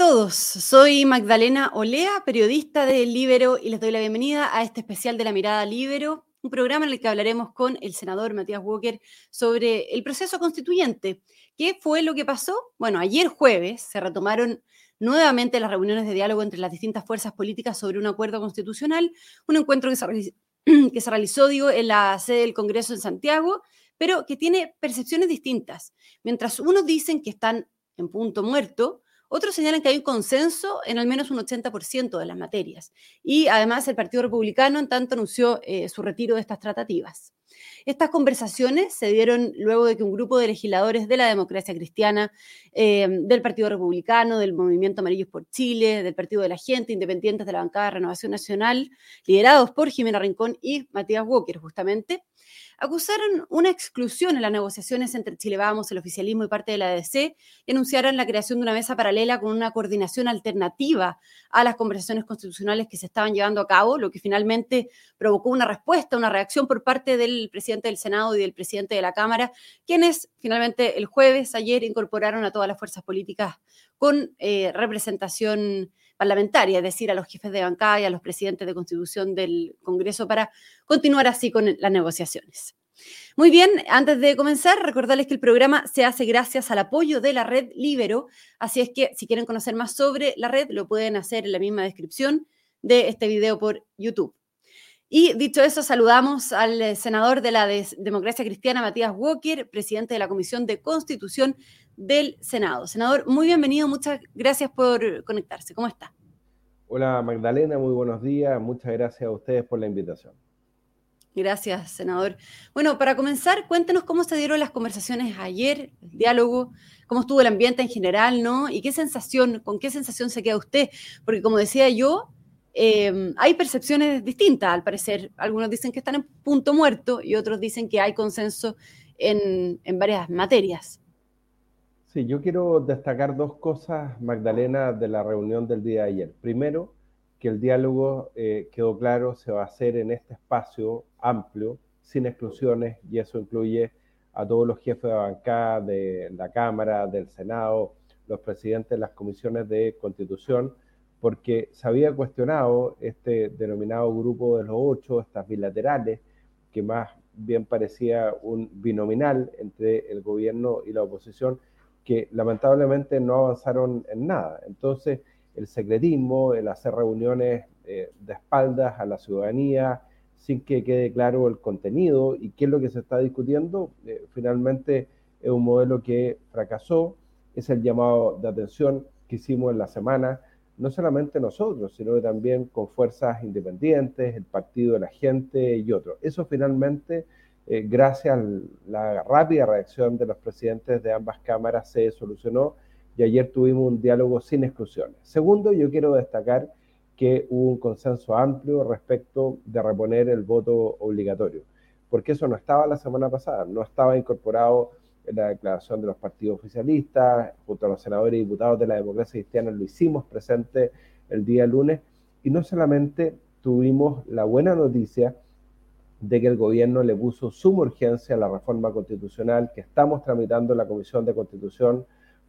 Todos, soy Magdalena Olea, periodista de Libero, y les doy la bienvenida a este especial de la mirada Libero, un programa en el que hablaremos con el senador Matías Walker sobre el proceso constituyente. ¿Qué fue lo que pasó? Bueno, ayer jueves se retomaron nuevamente las reuniones de diálogo entre las distintas fuerzas políticas sobre un acuerdo constitucional, un encuentro que se, que se realizó digo, en la sede del Congreso en Santiago, pero que tiene percepciones distintas. Mientras unos dicen que están en punto muerto, otros señalan que hay un consenso en al menos un 80% de las materias. Y además el Partido Republicano en tanto anunció eh, su retiro de estas tratativas. Estas conversaciones se dieron luego de que un grupo de legisladores de la democracia cristiana, eh, del Partido Republicano, del Movimiento Amarillos por Chile, del Partido de la Gente, independientes de la bancada de Renovación Nacional, liderados por Jimena Rincón y Matías Walker, justamente, acusaron una exclusión en las negociaciones entre Chile Vamos, el oficialismo y parte de la ADC y anunciaron la creación de una mesa paralela con una coordinación alternativa a las conversaciones constitucionales que se estaban llevando a cabo, lo que finalmente provocó una respuesta, una reacción por parte del presidente del Senado y del presidente de la Cámara, quienes finalmente el jueves, ayer, incorporaron a todas las fuerzas políticas con eh, representación parlamentaria, es decir, a los jefes de bancada y a los presidentes de constitución del Congreso para continuar así con las negociaciones. Muy bien, antes de comenzar, recordarles que el programa se hace gracias al apoyo de la red Libero, así es que si quieren conocer más sobre la red, lo pueden hacer en la misma descripción de este video por YouTube. Y dicho eso, saludamos al senador de la Democracia Cristiana, Matías Walker, presidente de la Comisión de Constitución del Senado. Senador, muy bienvenido, muchas gracias por conectarse. ¿Cómo está? Hola Magdalena, muy buenos días. Muchas gracias a ustedes por la invitación. Gracias, senador. Bueno, para comenzar, cuéntenos cómo se dieron las conversaciones ayer, el diálogo, cómo estuvo el ambiente en general, ¿no? Y qué sensación, con qué sensación se queda usted. Porque como decía yo, em, hay percepciones distintas, al parecer. Algunos dicen que están en punto muerto y otros dicen que hay consenso en, en varias materias. Sí, yo quiero destacar dos cosas, Magdalena, de la reunión del día de ayer. Primero, que el diálogo eh, quedó claro, se va a hacer en este espacio amplio, sin exclusiones, y eso incluye a todos los jefes de bancada de la Cámara, del Senado, los presidentes de las comisiones de constitución, porque se había cuestionado este denominado grupo de los ocho, estas bilaterales, que más bien parecía un binominal entre el gobierno y la oposición, que lamentablemente no avanzaron en nada. Entonces, el secretismo, el hacer reuniones eh, de espaldas a la ciudadanía, sin que quede claro el contenido y qué es lo que se está discutiendo, eh, finalmente es un modelo que fracasó, es el llamado de atención que hicimos en la semana, no solamente nosotros, sino que también con fuerzas independientes, el Partido de la Gente y otros. Eso finalmente eh, gracias a la rápida reacción de los presidentes de ambas cámaras, se solucionó y ayer tuvimos un diálogo sin exclusiones. Segundo, yo quiero destacar que hubo un consenso amplio respecto de reponer el voto obligatorio, porque eso no estaba la semana pasada, no estaba incorporado en la declaración de los partidos oficialistas, junto a los senadores y diputados de la democracia cristiana, lo hicimos presente el día lunes, y no solamente tuvimos la buena noticia, de que el gobierno le puso suma urgencia a la reforma constitucional que estamos tramitando en la Comisión de Constitución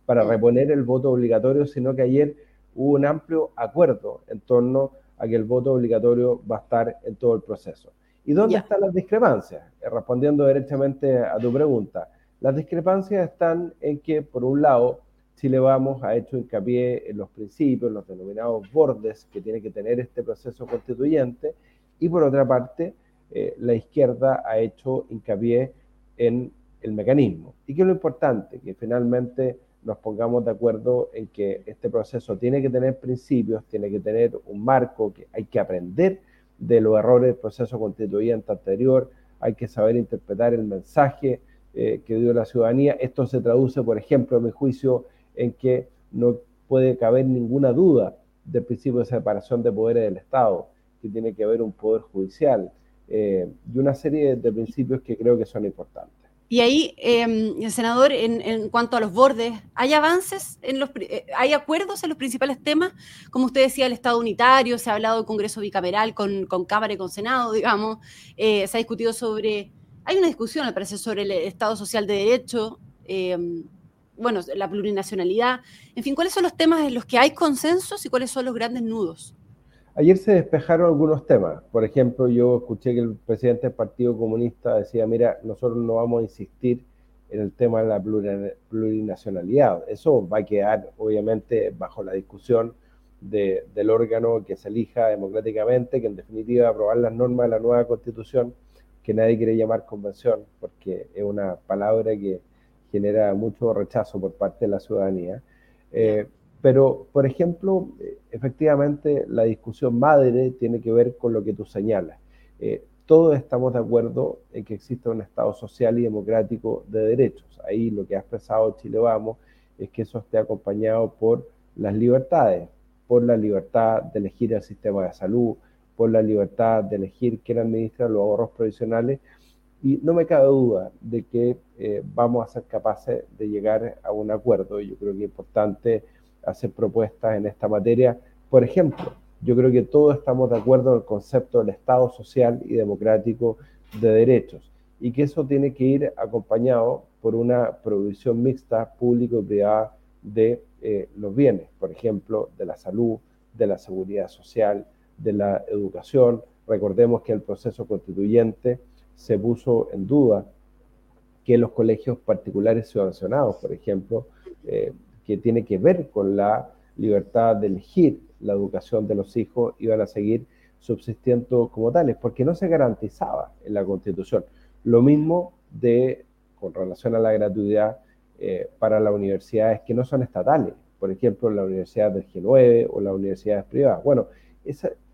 para reponer el voto obligatorio, sino que ayer hubo un amplio acuerdo en torno a que el voto obligatorio va a estar en todo el proceso. ¿Y dónde están las discrepancias? Eh, respondiendo directamente a tu pregunta, las discrepancias están en que, por un lado, Chile Vamos ha hecho hincapié en los principios, los denominados bordes que tiene que tener este proceso constituyente, y por otra parte, eh, la izquierda ha hecho hincapié en el mecanismo. ¿Y qué es lo importante? Que finalmente nos pongamos de acuerdo en que este proceso tiene que tener principios, tiene que tener un marco, que hay que aprender de los errores del proceso constituyente anterior, hay que saber interpretar el mensaje eh, que dio la ciudadanía. Esto se traduce, por ejemplo, en mi juicio, en que no puede caber ninguna duda del principio de separación de poderes del Estado, que tiene que haber un poder judicial, eh, y una serie de principios que creo que son importantes. Y ahí, eh, senador, en, cuanto a los bordes, ¿hay avances, en los, eh, hay acuerdos en los principales temas? Como usted decía, el Estado unitario, se ha hablado del Congreso bicameral con, con Cámara y con Senado, digamos, se ha discutido sobre, hay una discusión, me parece, sobre el Estado social de Derecho, bueno, la plurinacionalidad, en fin, ¿cuáles son los temas en los que hay consensos y cuáles son los grandes nudos? Ayer se despejaron algunos temas. Por ejemplo, yo escuché que el presidente del Partido Comunista decía, mira, nosotros no vamos a insistir en el tema de la plurinacionalidad. Eso va a quedar, obviamente, bajo la discusión del órgano que se elija democráticamente, que en definitiva aprobar las normas de la nueva constitución, que nadie quiere llamar convención, porque es una palabra que genera mucho rechazo por parte de la ciudadanía. Eh, pero, por ejemplo, efectivamente la discusión madre tiene que ver con lo que tú señalas. Eh, todos estamos de acuerdo en que exista un Estado social y democrático de derechos. Ahí lo que ha expresado Chile Vamos es que eso esté acompañado por las libertades, por la libertad de elegir el sistema de salud, por la libertad de elegir quién administra los ahorros provisionales. Y no me cabe duda de que eh, vamos a ser capaces de llegar a un acuerdo. Yo creo que es importante hacer propuestas en esta materia. Por ejemplo, yo creo que todos estamos de acuerdo en el concepto del Estado social y democrático de derechos y que eso tiene que ir acompañado por una provisión mixta público y privada de eh, los bienes, por ejemplo, de la salud, de la seguridad social, de la educación. Recordemos que el proceso constituyente se puso en duda que los colegios particulares subvencionados, por ejemplo, eh, que tiene que ver con la libertad de elegir la educación de los hijos, iban a seguir subsistiendo como tales, porque no se garantizaba en la Constitución. Lo mismo de, con relación a la gratuidad eh, para las universidades que no son estatales, por ejemplo, la Universidad del G9 o las universidades privadas. Bueno,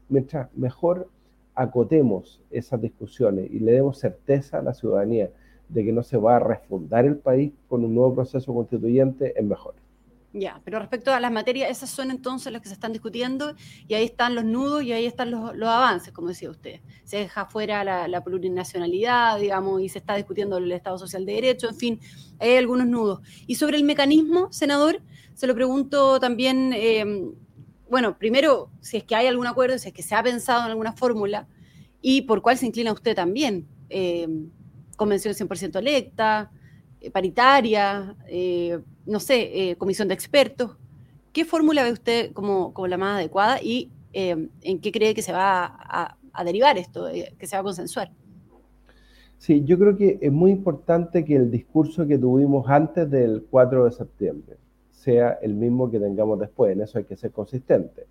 mientras mejor acotemos esas discusiones y le demos certeza a la ciudadanía de que no se va a refundar el país con un nuevo proceso constituyente, es mejor. Ya, pero respecto a las materias, esas son entonces las que se están discutiendo y ahí están los nudos y ahí están los, avances, como decía usted. Se deja fuera la, plurinacionalidad, digamos, y se está discutiendo el Estado Social de Derecho, en fin, hay algunos nudos. Y sobre el mecanismo, senador, se lo pregunto también, em, bueno, primero, si es que hay algún acuerdo, si es que se ha pensado en alguna fórmula y por cuál se inclina usted también. Em, convención 100% electa, eh, paritaria, eh, no sé, eh, comisión de expertos. ¿Qué fórmula ve usted como, como la más adecuada y en qué cree que se va a, a derivar esto, que se va a consensuar? Sí, yo creo que es muy importante que el discurso que tuvimos antes del 4 de septiembre sea el mismo que tengamos después. En eso hay que ser consistente,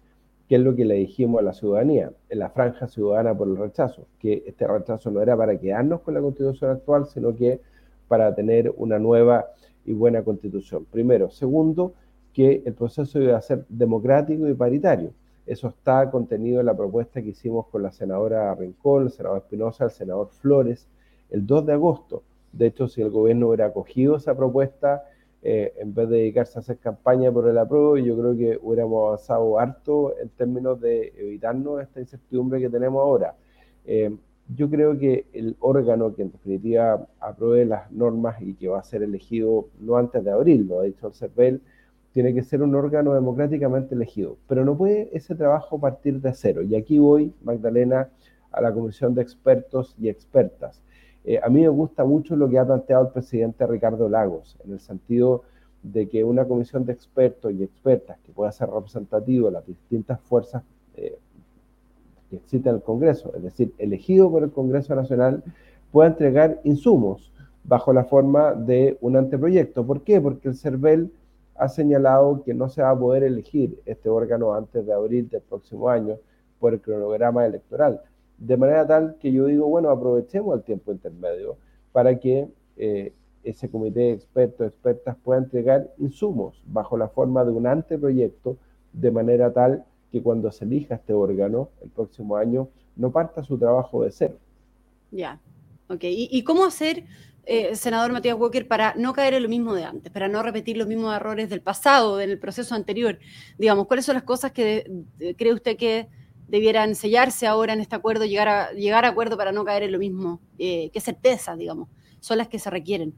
que es lo que le dijimos a la ciudadanía, en la franja ciudadana por el rechazo, que este rechazo no era para quedarnos con la constitución actual, sino que para tener una nueva y buena constitución. Primero. Segundo, que el proceso iba a ser democrático y paritario. Eso está contenido en la propuesta que hicimos con la senadora Rincón, el senador Espinosa, el senador Flores, el 2 de agosto. De hecho, si el gobierno hubiera acogido esa propuesta, eh, en vez de dedicarse a hacer campaña por el apruebo, yo creo que hubiéramos avanzado harto en términos de evitarnos esta incertidumbre que tenemos ahora. Eh, yo creo que el órgano que en definitiva apruebe las normas y que va a ser elegido no antes de abril, lo ha dicho el CERVEL, tiene que ser un órgano democráticamente elegido, pero no puede ese trabajo partir de cero. Y aquí voy, Magdalena, a la comisión de expertos y expertas. Eh, a mí me gusta mucho lo que ha planteado el presidente Ricardo Lagos, en el sentido de que una comisión de expertos y expertas que pueda ser representativo de las distintas fuerzas eh, que existe en el Congreso, es decir, elegido por el Congreso Nacional, pueda entregar insumos bajo la forma de un anteproyecto. ¿Por qué? Porque el CERVEL ha señalado que no se va a poder elegir este órgano antes de abril del próximo año por el cronograma electoral. De manera tal que yo digo, bueno, aprovechemos el tiempo intermedio para que eh, ese comité de expertos, expertas pueda entregar insumos bajo la forma de un anteproyecto, de manera tal que cuando se elija este órgano el próximo año no parta su trabajo de cero. Ya, ok. ¿Y, cómo hacer, eh, senador Matías Walker, para no caer en lo mismo de antes, para no repetir los mismos errores del pasado, del proceso anterior? Digamos, ¿cuáles son las cosas que cree usted que debieran sellarse ahora en este acuerdo, llegar a, llegar a acuerdo para no caer en lo mismo? Eh, ¿Qué certezas, digamos, son las que se requieren?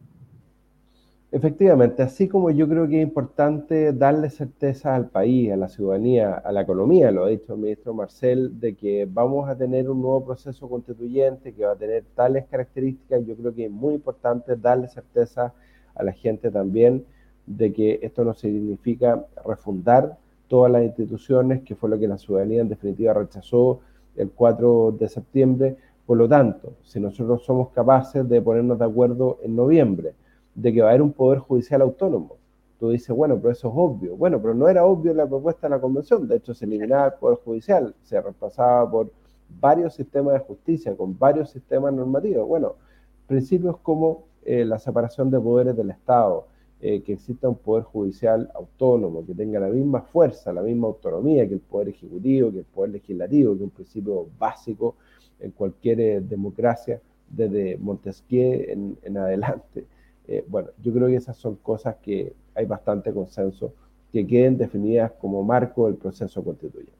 Efectivamente, así como yo creo que es importante darle certeza al país, a la ciudadanía, a la economía, lo ha dicho el ministro Marcel, de que vamos a tener un nuevo proceso constituyente que va a tener tales características, yo creo que es muy importante darle certeza a la gente también de que esto no significa refundar todas las instituciones, que fue lo que la ciudadanía en definitiva rechazó el 4 de septiembre. Por lo tanto, si nosotros somos capaces de ponernos de acuerdo en noviembre, de que va a haber un poder judicial autónomo, tú dices, bueno, pero eso es obvio. Bueno, pero no era obvio la propuesta de la convención. De hecho, se eliminaba el poder judicial, se reemplazaba por varios sistemas de justicia, con varios sistemas normativos. Bueno, principios como eh, la separación de poderes del Estado, eh, que exista un poder judicial autónomo, que tenga la misma fuerza, la misma autonomía que el poder ejecutivo, que el poder legislativo, que es un principio básico en cualquier eh, democracia desde Montesquieu en, adelante. bueno, yo creo que esas son cosas que hay bastante consenso que queden definidas como marco del proceso constituyente.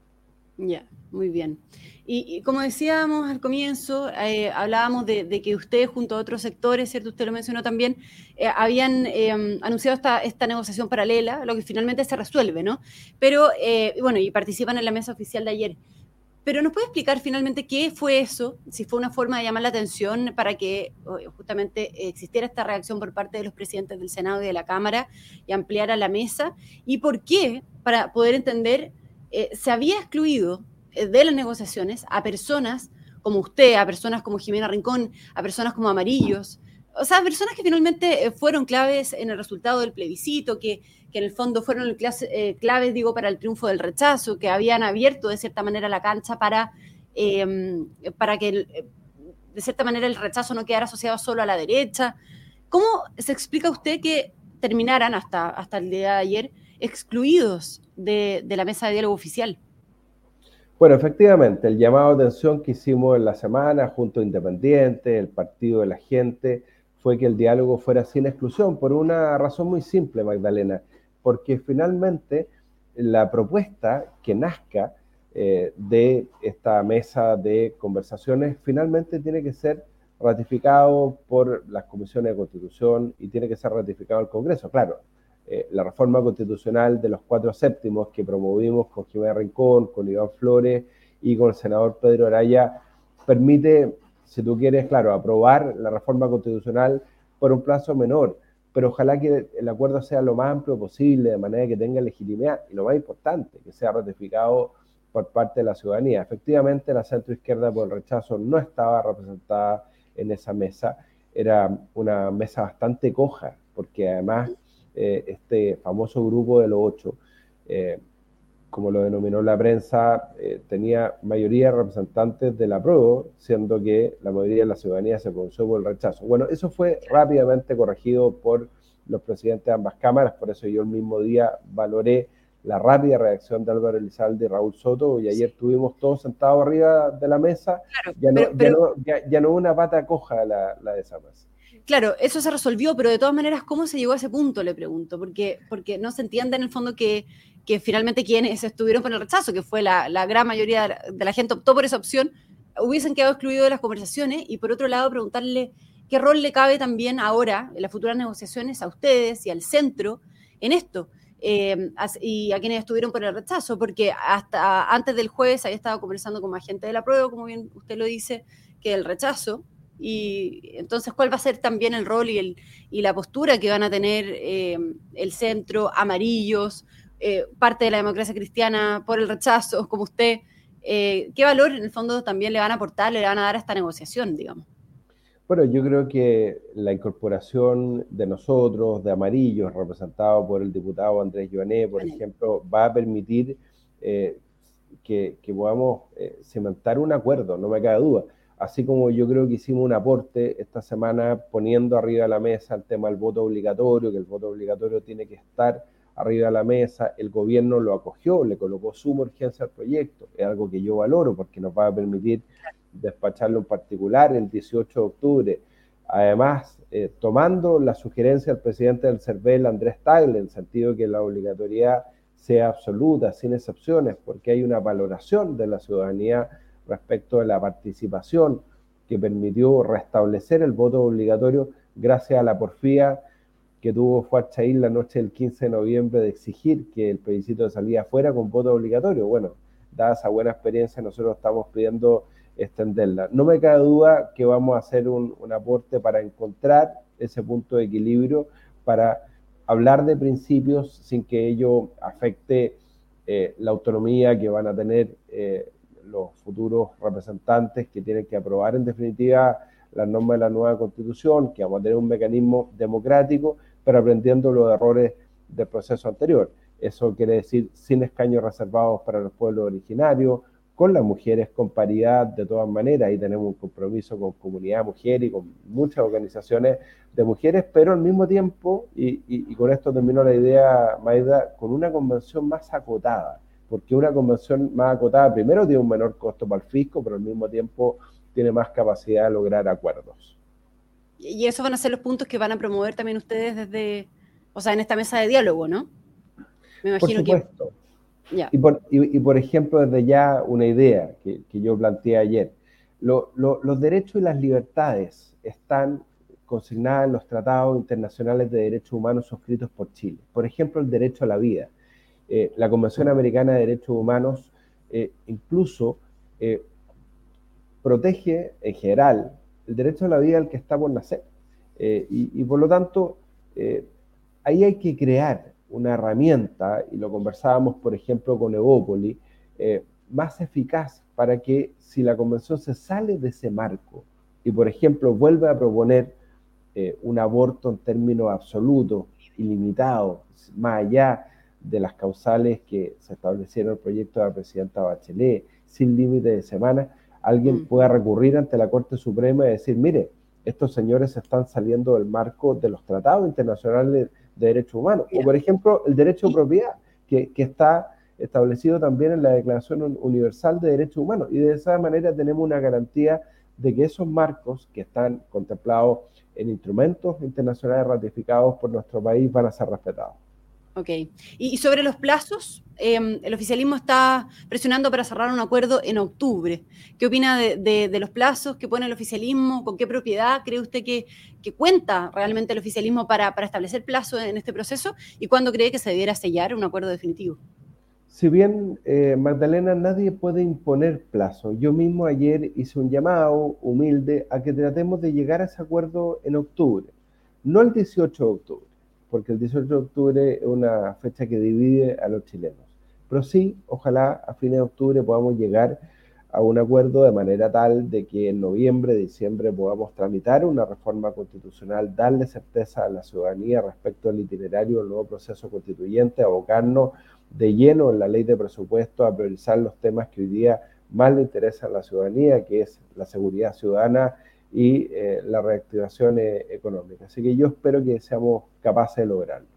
Ya, muy bien. Y, como decíamos al comienzo, eh, hablábamos de, que ustedes junto a otros sectores, ¿cierto? Usted lo mencionó también, eh, habían em, anunciado esta, esta, negociación paralela, lo que finalmente se resuelve, ¿no? Pero, eh, bueno, y participan en la mesa oficial de ayer. Pero ¿nos puede explicar finalmente qué fue eso? Si fue una forma de llamar la atención para que justamente existiera esta reacción por parte de los presidentes del Senado y de la Cámara y ampliara la mesa. ¿Y por qué? Para poder entender eh, se había excluido eh, de las negociaciones a personas como usted, a personas como Jimena Rincón, a personas como Amarillos, o sea, personas que finalmente eh, fueron claves en el resultado del plebiscito, que, en el fondo fueron claves, digo, para el triunfo del rechazo, que habían abierto de cierta manera la cancha para, em, para que de cierta manera el rechazo no quedara asociado solo a la derecha. ¿Cómo se explica usted que terminaran hasta, hasta el día de ayer excluidos de, la mesa de diálogo oficial. Bueno, efectivamente, el llamado de atención que hicimos en la semana junto a Independiente, el Partido de la Gente, fue que el diálogo fuera sin exclusión, por una razón muy simple, Magdalena, porque finalmente la propuesta que nazca eh, de esta mesa de conversaciones finalmente tiene que ser ratificado por las comisiones de constitución y tiene que ser ratificado el Congreso. Claro, eh, la reforma constitucional de los cuatro séptimos que promovimos con Jimena Rincón, con Iván Flores y con el senador Pedro Araya, permite, si tú quieres, claro, aprobar la reforma constitucional por un plazo menor, pero ojalá que el acuerdo sea lo más amplio posible, de manera que tenga legitimidad y lo más importante, que sea ratificado por parte de la ciudadanía. Efectivamente, la centro izquierda por el rechazo no estaba representada en esa mesa, era una mesa bastante coja, porque además eh, este famoso grupo de los ocho, eh, como lo denominó la prensa, eh, tenía mayoría de representantes de la prueba, siendo que la mayoría de la ciudadanía se pronunció por el rechazo. Bueno, eso fue rápidamente corregido por los presidentes de ambas cámaras, por eso yo el mismo día valoré la rápida reacción de Álvaro Elizalde y Raúl Soto, y ayer estuvimos todos sentados arriba de la mesa, ya, no, ya, no, una pata coja la, la de esa mesa. Claro, eso se resolvió, pero de todas maneras, ¿cómo se llegó a ese punto? Le pregunto, porque, porque no se entiende en el fondo que, que finalmente quienes estuvieron con el rechazo, que fue la, la, gran mayoría de la gente optó por esa opción, hubiesen quedado excluidos de las conversaciones y por otro lado preguntarle qué rol le cabe también ahora en las futuras negociaciones a ustedes y al centro en esto. Eh, y a quienes estuvieron por el rechazo, porque hasta antes del jueves había estado conversando con más gente de la prueba, como bien usted lo dice, que el rechazo, y entonces, ¿cuál va a ser también el rol y, el, y la postura que van a tener eh, el centro, amarillos, eh, parte de la democracia cristiana por el rechazo, como usted? Eh, ¿Qué valor en el fondo también le van a aportar, le van a dar a esta negociación, digamos? Bueno, yo creo que la incorporación de nosotros, de amarillos, representado por el diputado Andrés Joané, por ejemplo, va a permitir que, que, podamos cimentar un acuerdo, no me cabe duda así como yo creo que hicimos un aporte esta semana poniendo arriba de la mesa el tema del voto obligatorio, que el voto obligatorio tiene que estar arriba de la mesa, el gobierno lo acogió, le colocó suma urgencia al proyecto, es algo que yo valoro porque nos va a permitir despacharlo en particular el 18 de octubre. Además, eh, tomando la sugerencia del presidente del CERVEL, Andrés Tagle, en el sentido que la obligatoriedad sea absoluta, sin excepciones, porque hay una valoración de la ciudadanía respecto de la participación que permitió restablecer el voto obligatorio gracias a la porfía que tuvo Fuachaín la noche del 15 de noviembre de exigir que el plebiscito de salida fuera con voto obligatorio. Bueno, dada esa buena experiencia, nosotros estamos pidiendo extenderla. No me cabe duda que vamos a hacer un, aporte para encontrar ese punto de equilibrio, para hablar de principios sin que ello afecte eh, la autonomía que van a tener eh, los futuros representantes que tienen que aprobar en definitiva las normas de la nueva constitución, que vamos a tener un mecanismo democrático, pero aprendiendo los errores del proceso anterior. Eso quiere decir sin escaños reservados para los pueblos originarios, con las mujeres con paridad de todas maneras. Ahí tenemos un compromiso con comunidad mujer y con muchas organizaciones de mujeres, pero al mismo tiempo, y, con esto termino la idea, Maida, con una convención más acotada, porque una convención más acotada primero tiene un menor costo para el fisco, pero al mismo tiempo tiene más capacidad de lograr acuerdos. Y esos van a ser los puntos que van a promover también ustedes desde, o sea, en esta mesa de diálogo, ¿no? Me imagino por supuesto. Y, por, ejemplo, desde ya una idea que, yo planteé ayer, los derechos y las libertades están consignadas en los tratados internacionales de derechos humanos suscritos por Chile. Por ejemplo, el derecho a la vida. Eh, la Convención Americana de Derechos Humanos eh, incluso eh, protege en general el derecho a la vida al que está por nacer. Y, y, por lo tanto, ahí hay que crear una herramienta, y lo conversábamos, por ejemplo, con Evópoli, eh, más eficaz para que si la convención se sale de ese marco y, por ejemplo, vuelve a proponer eh, un aborto en términos absolutos, ilimitados, más allá de las causales que se establecieron en el proyecto de la presidenta Bachelet, sin límite de semana, alguien mm. pueda recurrir ante la Corte Suprema y decir, mire, estos señores están saliendo del marco de los tratados internacionales de derechos humanos. O, por ejemplo, el derecho de propiedad, que, está establecido también en la Declaración Universal de Derechos Humanos. Y de esa manera tenemos una garantía de que esos marcos que están contemplados en instrumentos internacionales ratificados por nuestro país van a ser respetados. Ok. Y, sobre los plazos, em, el oficialismo está presionando para cerrar un acuerdo en octubre. ¿Qué opina de, los plazos que pone el oficialismo? ¿Con qué propiedad cree usted que, cuenta realmente el oficialismo para, establecer plazo en este proceso? ¿Y cuándo cree que se debiera sellar un acuerdo definitivo? Si bien, eh, Magdalena, nadie puede imponer plazo. Yo mismo ayer hice un llamado humilde a que tratemos de llegar a ese acuerdo en octubre, no el 18 de octubre porque el 18 de octubre es una fecha que divide a los chilenos. Pero sí, ojalá a fines de octubre podamos llegar a un acuerdo de manera tal de que en noviembre, diciembre podamos tramitar una reforma constitucional, darle certeza a la ciudadanía respecto al itinerario del nuevo proceso constituyente, abocarnos de lleno en la ley de presupuesto a priorizar los temas que hoy día más le interesan a la ciudadanía, que es la seguridad ciudadana y eh, la reactivación eh, económica. Así que yo espero que seamos capaces de lograrlo.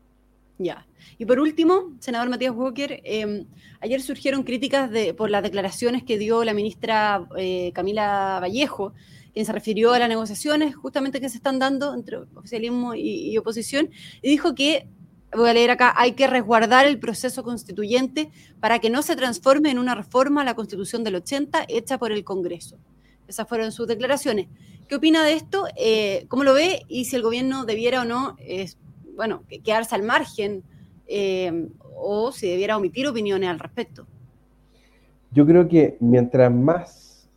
Ya. Y por último, senador Matías Walker, em, ayer surgieron críticas de, por las declaraciones que dio la ministra eh, Camila Vallejo, quien se refirió a las negociaciones justamente que se están dando entre oficialismo y, y oposición, y dijo que, voy a leer acá, hay que resguardar el proceso constituyente para que no se transforme en una reforma a la constitución del 80 hecha por el Congreso. Esas fueron sus declaraciones. ¿Qué opina de esto? Eh, ¿Cómo lo ve? Y si el gobierno debiera o no, bueno, quedarse al margen eh, o si debiera omitir opiniones al respecto. Yo creo que mientras más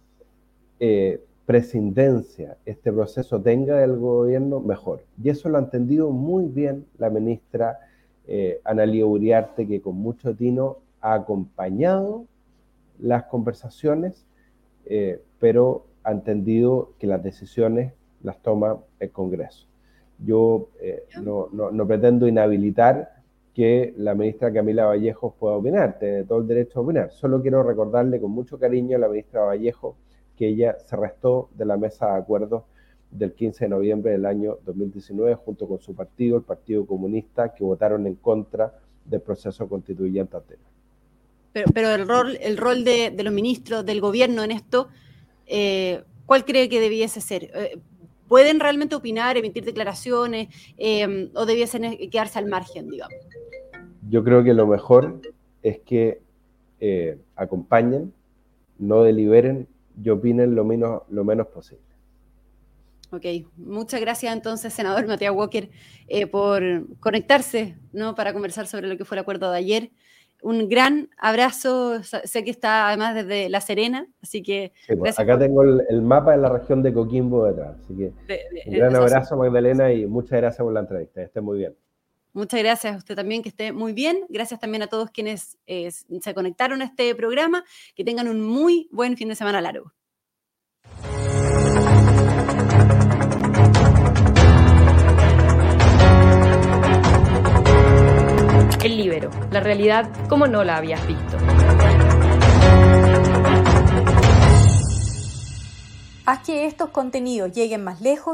eh, prescindencia este proceso tenga del gobierno, mejor. Y eso lo ha entendido muy bien la ministra eh, Analia Uriarte, que con mucho tino ha acompañado las conversaciones, pero ha entendido que las decisiones las toma el Congreso. Yo eh, no, pretendo inhabilitar que la ministra Camila Vallejo pueda opinar, tiene todo el derecho a opinar. Solo quiero recordarle con mucho cariño a la ministra Vallejo que ella se restó de la mesa de acuerdos del 15 de noviembre del año 2019 junto con su partido, el Partido Comunista, que votaron en contra del proceso constituyente anterior. Pero, pero el rol, el rol de, de los ministros, del gobierno en esto, eh, ¿cuál cree que debiese ser? Eh, ¿Pueden realmente opinar, emitir declaraciones em, o debiesen quedarse al margen, digamos? Yo creo que lo mejor es que eh, acompañen, no deliberen y opinen lo menos, lo menos posible. Ok, muchas gracias entonces, senador Matías Walker, por conectarse ¿no? para conversar sobre lo que fue el acuerdo de ayer un gran abrazo. Sé que está además desde La Serena, así que. Pues, acá tengo el, mapa de la región de Coquimbo detrás. Así que un gran abrazo, Magdalena, y muchas gracias por la entrevista. Esté muy bien. Muchas gracias a usted también, que esté muy bien. Gracias también a todos quienes eh, se conectaron a este programa. Que tengan un muy buen fin de semana largo. El libero, la realidad como no la habías visto. Haz que estos contenidos lleguen más lejos